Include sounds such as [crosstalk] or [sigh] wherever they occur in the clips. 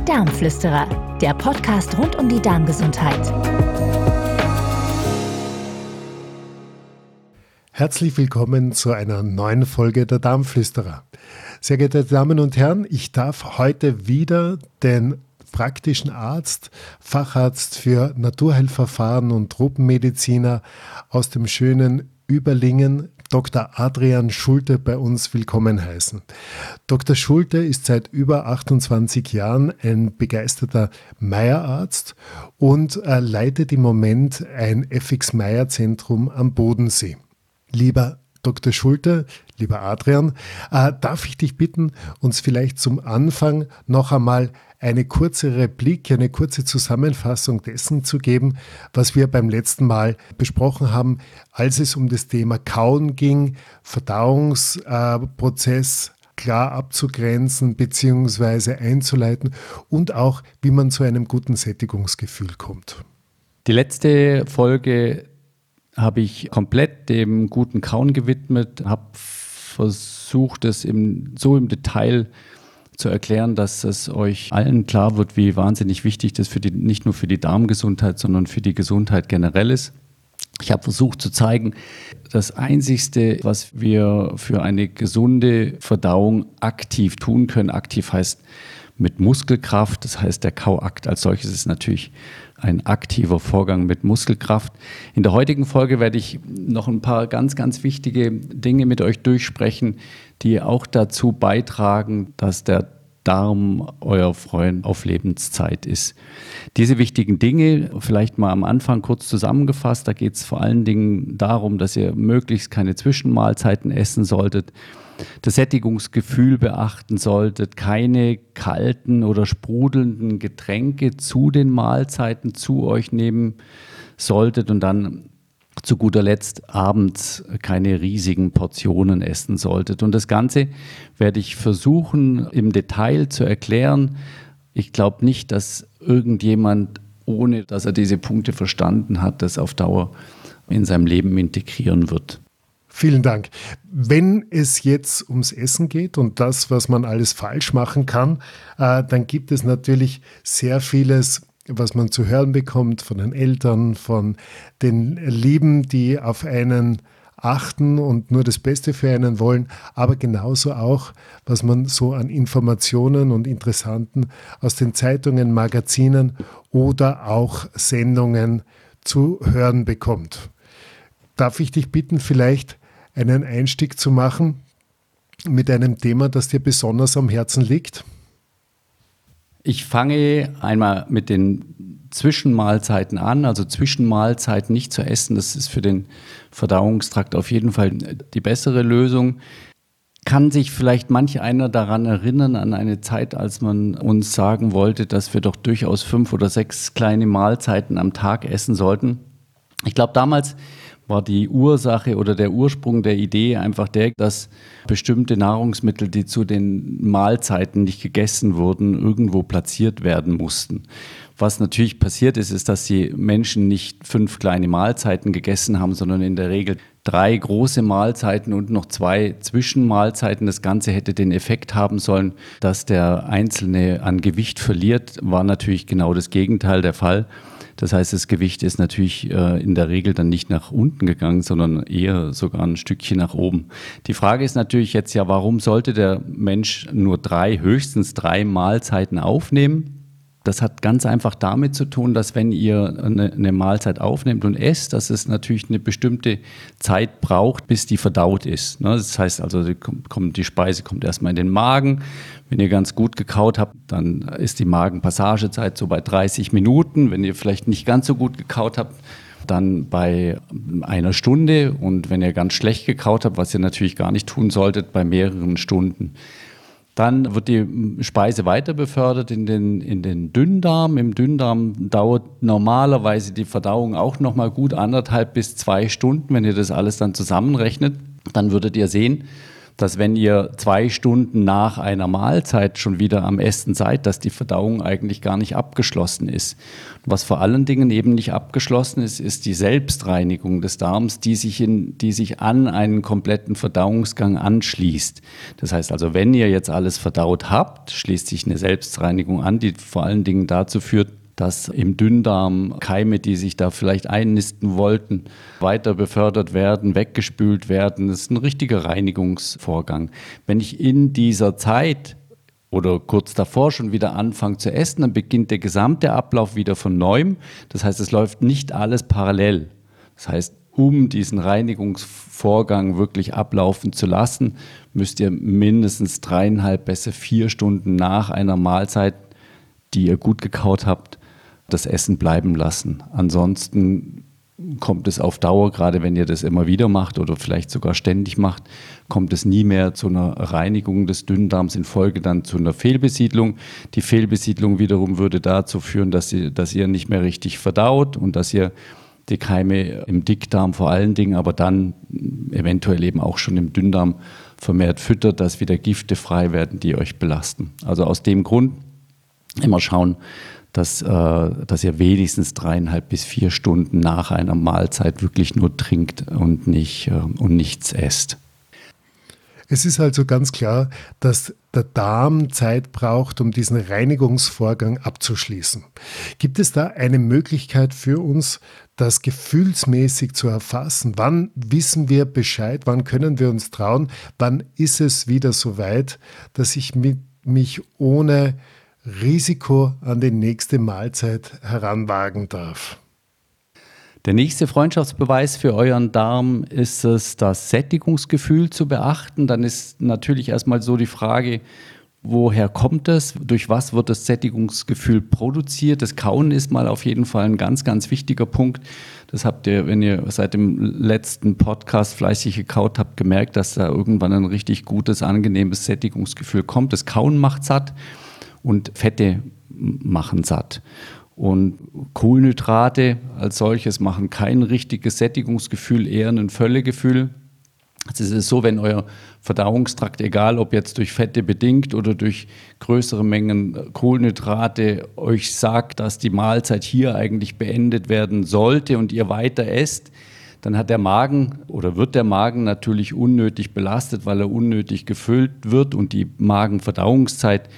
Die Darmflüsterer, der Podcast rund um die Darmgesundheit. Herzlich willkommen zu einer neuen Folge der Darmflüsterer. Sehr geehrte Damen und Herren, ich darf heute wieder den praktischen Arzt, Facharzt für Naturheilverfahren und Tropenmediziner aus dem schönen Überlingen, Dr. Adrian Schulte bei uns willkommen heißen. Dr. Schulte ist seit über 28 Jahren ein begeisterter Meierarzt und leitet im Moment ein FX Meier Zentrum am Bodensee. Lieber Dr. Schulte, lieber Adrian, äh, darf ich dich bitten, uns vielleicht zum Anfang noch einmal eine kurze Replik, eine kurze Zusammenfassung dessen zu geben, was wir beim letzten Mal besprochen haben, als es um das Thema Kauen ging, Verdauungsprozess klar abzugrenzen bzw. einzuleiten und auch, wie man zu einem guten Sättigungsgefühl kommt. Die letzte Folge habe ich komplett dem guten Kauen gewidmet, habe versucht, es im, so im Detail zu erklären, dass es euch allen klar wird, wie wahnsinnig wichtig das für die, nicht nur für die Darmgesundheit, sondern für die Gesundheit generell ist. Ich habe versucht zu zeigen, das Einzigste, was wir für eine gesunde Verdauung aktiv tun können, aktiv heißt mit Muskelkraft, das heißt der Kauakt als solches ist natürlich ein aktiver Vorgang mit Muskelkraft. In der heutigen Folge werde ich noch ein paar ganz, ganz wichtige Dinge mit euch durchsprechen, die auch dazu beitragen, dass der Darm euer Freund auf Lebenszeit ist. Diese wichtigen Dinge, vielleicht mal am Anfang kurz zusammengefasst, da geht es vor allen Dingen darum, dass ihr möglichst keine Zwischenmahlzeiten essen solltet, das Sättigungsgefühl beachten solltet, keine kalten oder sprudelnden Getränke zu den Mahlzeiten zu euch nehmen solltet und dann zu guter Letzt abends keine riesigen Portionen essen solltet. Und das Ganze werde ich versuchen im Detail zu erklären. Ich glaube nicht, dass irgendjemand, ohne dass er diese Punkte verstanden hat, das auf Dauer in seinem Leben integrieren wird. Vielen Dank. Wenn es jetzt ums Essen geht und das, was man alles falsch machen kann, äh, dann gibt es natürlich sehr vieles, was man zu hören bekommt von den Eltern, von den Lieben, die auf einen achten und nur das Beste für einen wollen, aber genauso auch, was man so an Informationen und Interessanten aus den Zeitungen, Magazinen oder auch Sendungen zu hören bekommt. Darf ich dich bitten, vielleicht einen Einstieg zu machen mit einem Thema, das dir besonders am Herzen liegt? Ich fange einmal mit den Zwischenmahlzeiten an, also Zwischenmahlzeiten nicht zu essen. Das ist für den Verdauungstrakt auf jeden Fall die bessere Lösung. Kann sich vielleicht manch einer daran erinnern, an eine Zeit, als man uns sagen wollte, dass wir doch durchaus fünf oder sechs kleine Mahlzeiten am Tag essen sollten? Ich glaube, damals war die Ursache oder der Ursprung der Idee einfach der, dass bestimmte Nahrungsmittel, die zu den Mahlzeiten nicht gegessen wurden, irgendwo platziert werden mussten. Was natürlich passiert ist, ist, dass die Menschen nicht fünf kleine Mahlzeiten gegessen haben, sondern in der Regel drei große Mahlzeiten und noch zwei Zwischenmahlzeiten. Das Ganze hätte den Effekt haben sollen, dass der Einzelne an Gewicht verliert. War natürlich genau das Gegenteil der Fall. Das heißt, das Gewicht ist natürlich äh, in der Regel dann nicht nach unten gegangen, sondern eher sogar ein Stückchen nach oben. Die Frage ist natürlich jetzt ja, warum sollte der Mensch nur drei, höchstens drei Mahlzeiten aufnehmen? Das hat ganz einfach damit zu tun, dass wenn ihr eine, eine, Mahlzeit aufnehmt und esst, dass es natürlich eine bestimmte Zeit braucht, bis die verdaut ist. Ne? Das heißt also, die, kommt, die Speise kommt erstmal in den Magen. Wenn ihr ganz gut gekaut habt, dann ist die Magenpassagezeit so bei 30 Minuten. Wenn ihr vielleicht nicht ganz so gut gekaut habt, dann bei einer Stunde. Und wenn ihr ganz schlecht gekaut habt, was ihr natürlich gar nicht tun solltet, bei mehreren Stunden. Dann wird die Speise weiter befördert in den, in den Dünndarm. Im Dünndarm dauert normalerweise die Verdauung auch noch mal gut anderthalb bis zwei Stunden. Wenn ihr das alles dann zusammenrechnet, dann würdet ihr sehen, dass wenn ihr zwei Stunden nach einer Mahlzeit schon wieder am Essen seid, dass die Verdauung eigentlich gar nicht abgeschlossen ist. Was vor allen Dingen eben nicht abgeschlossen ist, ist die Selbstreinigung des Darms, die sich, in, die sich an einen kompletten Verdauungsgang anschließt. Das heißt also, wenn ihr jetzt alles verdaut habt, schließt sich eine Selbstreinigung an, die vor allen Dingen dazu führt, dass im Dünndarm Keime, die sich da vielleicht einnisten wollten, weiter befördert werden, weggespült werden. Das ist ein richtiger Reinigungsvorgang. Wenn ich in dieser Zeit oder kurz davor schon wieder anfange zu essen, dann beginnt der gesamte Ablauf wieder von neuem. Das heißt, es läuft nicht alles parallel. Das heißt, um diesen Reinigungsvorgang wirklich ablaufen zu lassen, müsst ihr mindestens dreieinhalb, besser vier Stunden nach einer Mahlzeit, die ihr gut gekaut habt, das Essen bleiben lassen. Ansonsten kommt es auf Dauer, gerade wenn ihr das immer wieder macht oder vielleicht sogar ständig macht, kommt es nie mehr zu einer Reinigung des Dünndarms in Folge dann zu einer Fehlbesiedlung. Die Fehlbesiedlung wiederum würde dazu führen, dass ihr, dass ihr nicht mehr richtig verdaut und dass ihr die Keime im Dickdarm vor allen Dingen, aber dann eventuell eben auch schon im Dünndarm vermehrt füttert, dass wieder Gifte frei werden, die euch belasten. Also aus dem Grund immer schauen, dass, äh, dass ihr wenigstens dreieinhalb bis vier Stunden nach einer Mahlzeit wirklich nur trinkt und, nicht, äh, und nichts esst. Es ist also ganz klar, dass der Darm Zeit braucht, um diesen Reinigungsvorgang abzuschließen. Gibt es da eine Möglichkeit für uns, das gefühlsmäßig zu erfassen? Wann wissen wir Bescheid? Wann können wir uns trauen? Wann ist es wieder so weit, dass ich mich ohne Risiko an die nächste Mahlzeit heranwagen darf. Der nächste Freundschaftsbeweis für euren Darm ist es, das Sättigungsgefühl zu beachten. Dann ist natürlich erstmal so die Frage, woher kommt es? Durch was wird das Sättigungsgefühl produziert? Das Kauen ist mal auf jeden Fall ein ganz, ganz wichtiger Punkt. Das habt ihr, wenn ihr seit dem letzten Podcast fleißig gekaut habt, gemerkt, dass da irgendwann ein richtig gutes, angenehmes Sättigungsgefühl kommt. Das Kauen macht satt und Fette machen satt. Und Kohlenhydrate als solches machen kein richtiges Sättigungsgefühl, eher ein Völlegefühl. Also es ist so, wenn euer Verdauungstrakt, egal ob jetzt durch Fette bedingt oder durch größere Mengen Kohlenhydrate, euch sagt, dass die Mahlzeit hier eigentlich beendet werden sollte und ihr weiter esst, dann hat der Magen oder wird der Magen natürlich unnötig belastet, weil er unnötig gefüllt wird und die Magenverdauungszeit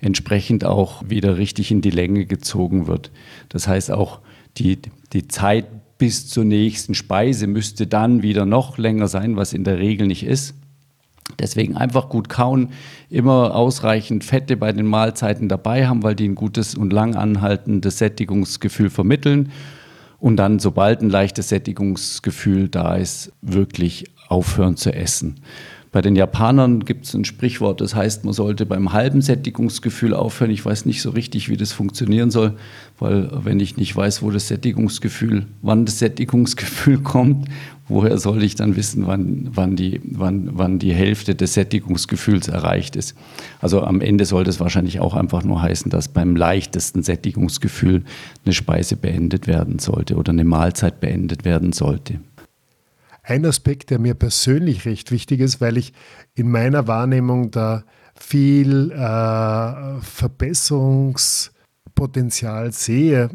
entsprechend auch wieder richtig in die Länge gezogen wird. Das heißt auch die, die Zeit bis zur nächsten Speise müsste dann wieder noch länger sein, was in der Regel nicht ist. Deswegen einfach gut kauen, immer ausreichend Fette bei den Mahlzeiten dabei haben, weil die ein gutes und lang anhaltendes Sättigungsgefühl vermitteln. Und dann, sobald ein leichtes Sättigungsgefühl da ist, wirklich aufhören zu essen. Bei den Japanern gibt es ein Sprichwort, das heißt, man sollte beim halben Sättigungsgefühl aufhören. Ich weiß nicht so richtig, wie das funktionieren soll, weil wenn ich nicht weiß, wo das Sättigungsgefühl, wann das Sättigungsgefühl [laughs] kommt, woher soll ich dann wissen, wann, wann, die, wann, wann die Hälfte des Sättigungsgefühls erreicht ist? Also am Ende sollte es wahrscheinlich auch einfach nur heißen, dass beim leichtesten Sättigungsgefühl eine Speise beendet werden sollte oder eine Mahlzeit beendet werden sollte ein Aspekt, der mir persönlich recht wichtig ist, weil ich in meiner Wahrnehmung da viel äh, Verbesserungspotenzial sehe,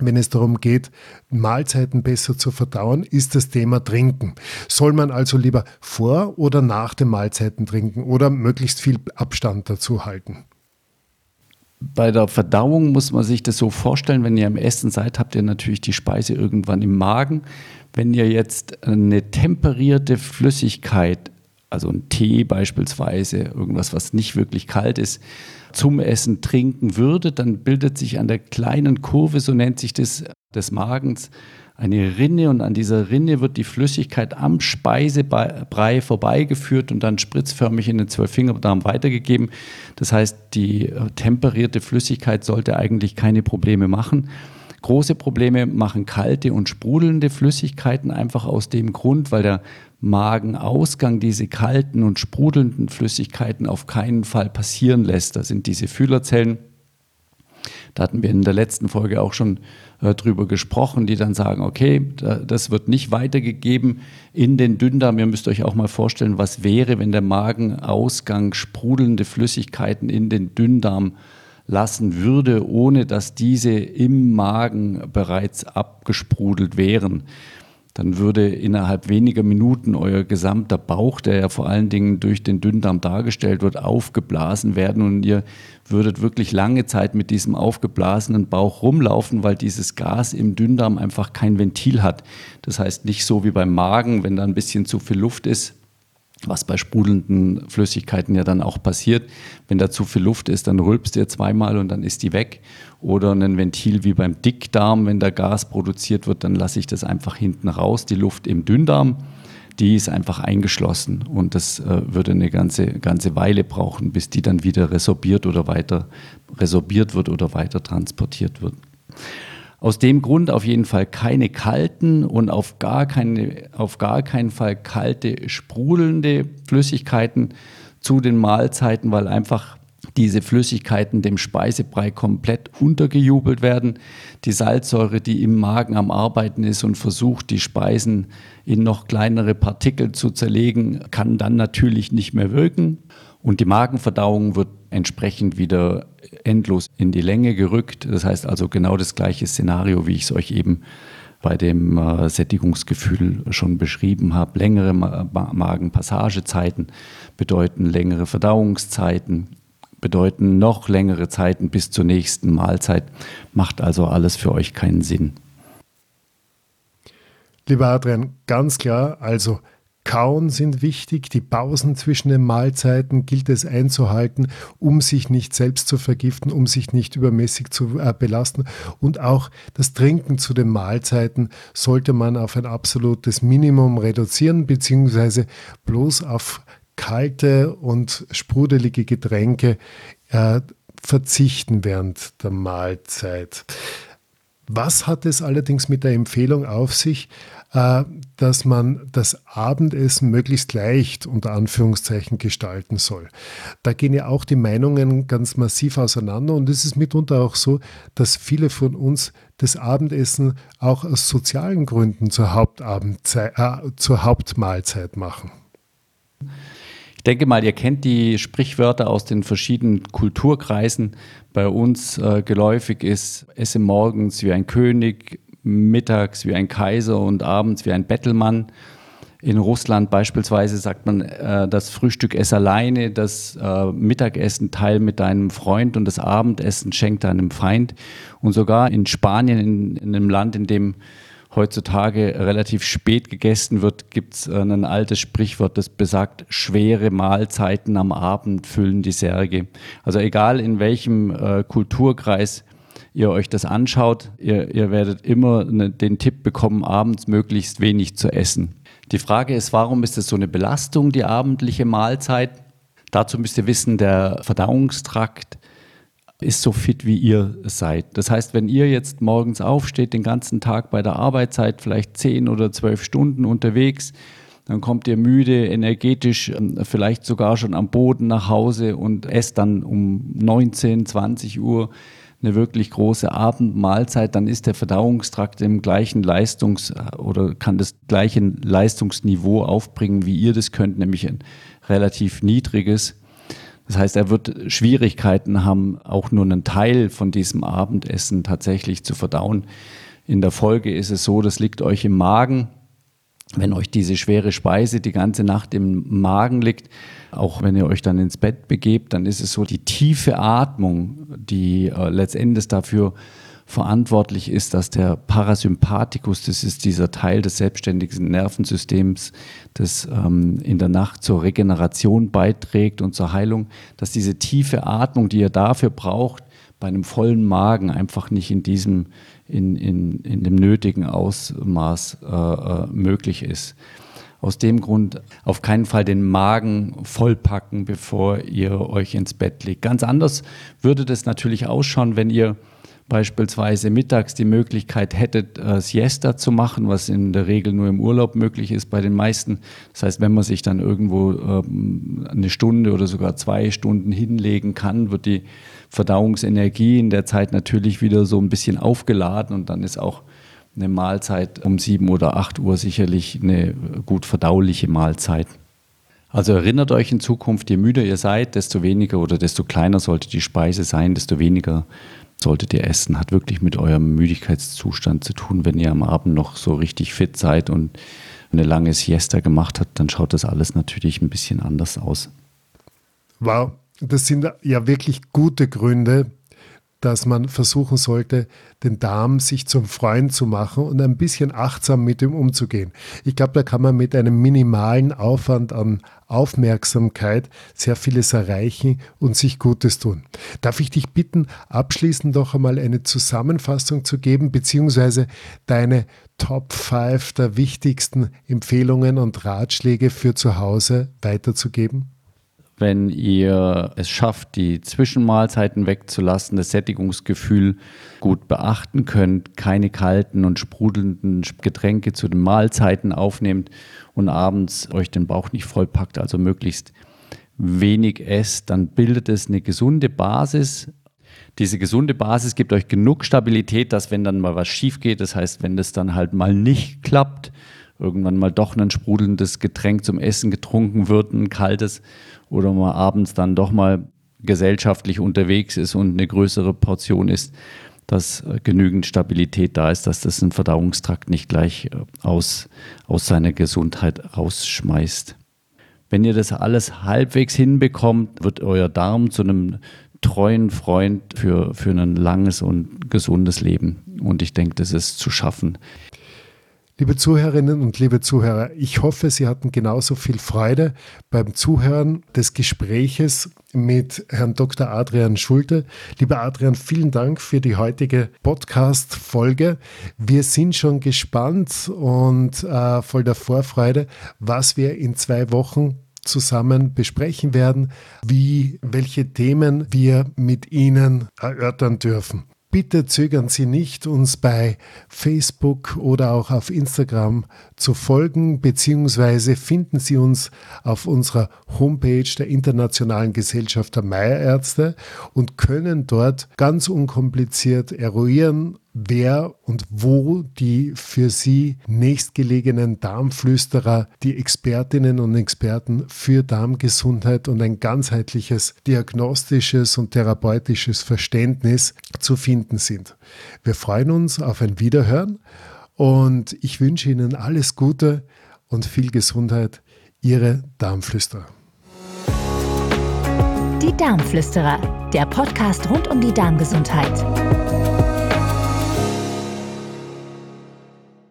wenn es darum geht, Mahlzeiten besser zu verdauen, ist das Thema Trinken. Soll man also lieber vor oder nach den Mahlzeiten trinken oder möglichst viel Abstand dazu halten? Bei der Verdauung muss man sich das so vorstellen, wenn ihr am Essen seid, habt ihr natürlich die Speise irgendwann im Magen. Wenn ihr jetzt eine temperierte Flüssigkeit, also ein Tee beispielsweise, irgendwas, was nicht wirklich kalt ist, zum Essen trinken würdet, dann bildet sich an der kleinen Kurve, so nennt sich das, des Magens, eine Rinne und an dieser Rinne wird die Flüssigkeit am Speisebrei vorbeigeführt und dann spritzförmig in den Zwölffingerdarm weitergegeben. Das heißt, die äh, temperierte Flüssigkeit sollte eigentlich keine Probleme machen. Große Probleme machen kalte und sprudelnde Flüssigkeiten einfach aus dem Grund, weil der Magenausgang diese kalten und sprudelnden Flüssigkeiten auf keinen Fall passieren lässt. Da sind diese Fühlerzellen Da hatten wir in der letzten Folge auch schon äh, drüber gesprochen, die dann sagen, okay, das wird nicht weitergegeben in den Dünndarm. Ihr müsst euch auch mal vorstellen, was wäre, wenn der Magenausgang sprudelnde Flüssigkeiten in den Dünndarm lassen würde, ohne dass diese im Magen bereits abgesprudelt wären dann würde innerhalb weniger Minuten euer gesamter Bauch, der ja vor allen Dingen durch den Dünndarm dargestellt wird, aufgeblasen werden und ihr würdet wirklich lange Zeit mit diesem aufgeblasenen Bauch rumlaufen, weil dieses Gas im Dünndarm einfach kein Ventil hat. Das heißt nicht so wie beim Magen, wenn da ein bisschen zu viel Luft ist, was bei sprudelnden Flüssigkeiten ja dann auch passiert. Wenn da zu viel Luft ist, dann rülpst ihr zweimal und dann ist die weg. Oder ein Ventil wie beim Dickdarm, wenn da Gas produziert wird, dann lasse ich das einfach hinten raus, die Luft im Dünndarm. Die ist einfach eingeschlossen und das äh, würde eine ganze, ganze Weile brauchen, bis die dann wieder resorbiert oder weiter resorbiert wird oder weiter transportiert wird. Aus dem Grund auf jeden Fall keine kalten und auf gar, keine, auf gar keinen Fall kalte, sprudelnde Flüssigkeiten zu den Mahlzeiten, weil einfach diese Flüssigkeiten dem Speisebrei komplett untergejubelt werden. Die Salzsäure, die im Magen am Arbeiten ist und versucht, die Speisen in noch kleinere Partikel zu zerlegen, kann dann natürlich nicht mehr wirken. Und die Magenverdauung wird entsprechend wieder endlos in die Länge gerückt. Das heißt also genau das gleiche Szenario, wie ich es euch eben bei dem äh, Sättigungsgefühl schon beschrieben habe. Längere Ma Magenpassagezeiten bedeuten längere Verdauungszeiten, bedeuten noch längere Zeiten bis zur nächsten Mahlzeit. Macht also alles für euch keinen Sinn. Lieber Adrian, ganz klar, also Kauen sind wichtig, die Pausen zwischen den Mahlzeiten gilt es einzuhalten, um sich nicht selbst zu vergiften, um sich nicht übermäßig zu äh, belasten. Und auch das Trinken zu den Mahlzeiten sollte man auf ein absolutes Minimum reduzieren, beziehungsweise bloß auf kalte und sprudelige Getränke äh, verzichten während der Mahlzeit. Was hat es allerdings mit der Empfehlung auf sich, äh, dass man das Abendessen möglichst leicht unter Anführungszeichen gestalten soll. Da gehen ja auch die Meinungen ganz massiv auseinander und es ist mitunter auch so, dass viele von uns das Abendessen auch aus sozialen Gründen zur, äh, zur Hauptmahlzeit machen. Ich denke mal, ihr kennt die Sprichwörter aus den verschiedenen Kulturkreisen. Bei uns äh, geläufig ist, esse morgens wie ein König, mittags wie ein Kaiser und abends wie ein Bettelmann. In Russland beispielsweise sagt man, äh, das Frühstück ess alleine, das äh, Mittagessen teil mit deinem Freund und das Abendessen schenk deinem Feind. Und sogar in Spanien, in, in einem Land, in dem heutzutage relativ spät gegessen wird, gibt es äh, ein altes Sprichwort, das besagt, schwere Mahlzeiten am Abend füllen die Särge. Also egal in welchem äh, Kulturkreis ihr euch das anschaut, ihr, ihr werdet immer ne, den Tipp bekommen, abends möglichst wenig zu essen. Die Frage ist, warum ist es so eine Belastung, die abendliche Mahlzeit? Dazu müsst ihr wissen, der Verdauungstrakt ist so fit, wie ihr seid. Das heißt, wenn ihr jetzt morgens aufsteht, den ganzen Tag bei der Arbeit seid, vielleicht zehn oder zwölf Stunden unterwegs, dann kommt ihr müde, energetisch, ähm, vielleicht sogar schon am Boden nach Hause und esst dann um 19, 20 Uhr eine wirklich große Abendmahlzeit, dann ist der Verdauungstrakt im gleichen Leistungs- oder kann das gleiche Leistungsniveau aufbringen, wie ihr das könnt, nämlich ein relativ niedriges. Das heißt, er wird Schwierigkeiten haben, auch nur einen Teil von diesem Abendessen tatsächlich zu verdauen. In der Folge ist es so, das liegt euch im Magen. Wenn euch diese schwere Speise die ganze Nacht im Magen liegt, auch wenn ihr euch dann ins Bett begebt, dann ist es so die tiefe Atmung, die äh, letztendlich dafür verantwortlich ist, dass der Parasympathikus, das ist dieser Teil des selbstständigen Nervensystems, das ähm, in der Nacht zur Regeneration beiträgt und zur Heilung, dass diese tiefe Atmung, die ihr dafür braucht, bei einem vollen Magen einfach nicht in diesem, in, in, in dem nötigen Ausmaß äh, äh möglich ist. Aus dem Grund auf keinen Fall den Magen vollpacken, bevor ihr euch ins Bett legt. Ganz anders würde das natürlich ausschauen, wenn ihr beispielsweise mittags die Möglichkeit hättet, äh, Siesta zu machen, was in der Regel nur im Urlaub möglich ist bei den meisten. Das heißt, wenn man sich dann irgendwo ähm, eine Stunde oder sogar zwei Stunden hinlegen kann, wird die Verdauungsenergie in der Zeit natürlich wieder so ein bisschen aufgeladen und dann ist auch eine Mahlzeit um sieben oder acht Uhr sicherlich eine gut verdauliche Mahlzeit. Also erinnert euch in Zukunft, je müder ihr seid, desto weniger oder desto kleiner sollte die Speise sein, desto weniger solltet ihr essen. Hat wirklich mit eurem Müdigkeitszustand zu tun. Wenn ihr am Abend noch so richtig fit seid und eine lange Siesta gemacht habt, dann schaut das alles natürlich ein bisschen anders aus. Wow, das sind ja wirklich gute Gründe, dass man versuchen sollte, den Darm sich zum Freund zu machen und ein bisschen achtsam mit ihm umzugehen. Ich glaube, da kann man mit einem minimalen Aufwand an Aufmerksamkeit sehr vieles erreichen und sich Gutes tun. Darf ich dich bitten, abschließend noch einmal eine Zusammenfassung zu geben, beziehungsweise deine Top 5 der wichtigsten Empfehlungen und Ratschläge für zu Hause weiterzugeben? Wenn ihr es schafft, die Zwischenmahlzeiten wegzulassen, das Sättigungsgefühl gut beachten könnt, keine kalten und sprudelnden Getränke zu den Mahlzeiten aufnehmt und abends euch den Bauch nicht vollpackt, also möglichst wenig esst, dann bildet es eine gesunde Basis. Diese gesunde Basis gibt euch genug Stabilität, dass wenn dann mal was schief geht, das heißt, wenn das dann halt mal nicht klappt, irgendwann mal doch ein sprudelndes Getränk zum Essen getrunken wird, ein kaltes, oder man abends dann doch mal gesellschaftlich unterwegs ist und eine größere Portion ist, dass genügend Stabilität da ist, dass das ein Verdauungstrakt nicht gleich äh, aus, aus seiner Gesundheit rausschmeißt. Wenn ihr das alles halbwegs hinbekommt, wird euer Darm zu einem treuen Freund für, für ein langes und gesundes Leben. Und ich denke, das ist zu schaffen. Liebe Zuhörerinnen und liebe Zuhörer, ich hoffe, Sie hatten genauso viel Freude beim Zuhören des Gespräches mit Herrn Dr. Adrian Schulte. Lieber Adrian, vielen Dank für die heutige Podcast-Folge. Wir sind schon gespannt und äh, voll der Vorfreude, was wir in zwei Wochen zusammen besprechen werden, wie, welche Themen wir mit Ihnen erörtern dürfen. Bitte zögern Sie nicht, uns bei Facebook oder auch auf Instagram zu folgen, beziehungsweise finden Sie uns auf unserer Homepage der Internationalen Gesellschaft der Meierärzte und können dort ganz unkompliziert eruieren, wer und wo die für Sie nächstgelegenen Darmflüsterer, die Expertinnen und Experten für Darmgesundheit und ein ganzheitliches diagnostisches und therapeutisches Verständnis zu finden sind. Wir freuen uns auf ein Wiederhören und ich wünsche Ihnen alles Gute und viel Gesundheit. Ihre Darmflüsterer. Die Darmflüsterer, der Podcast rund um die Darmgesundheit.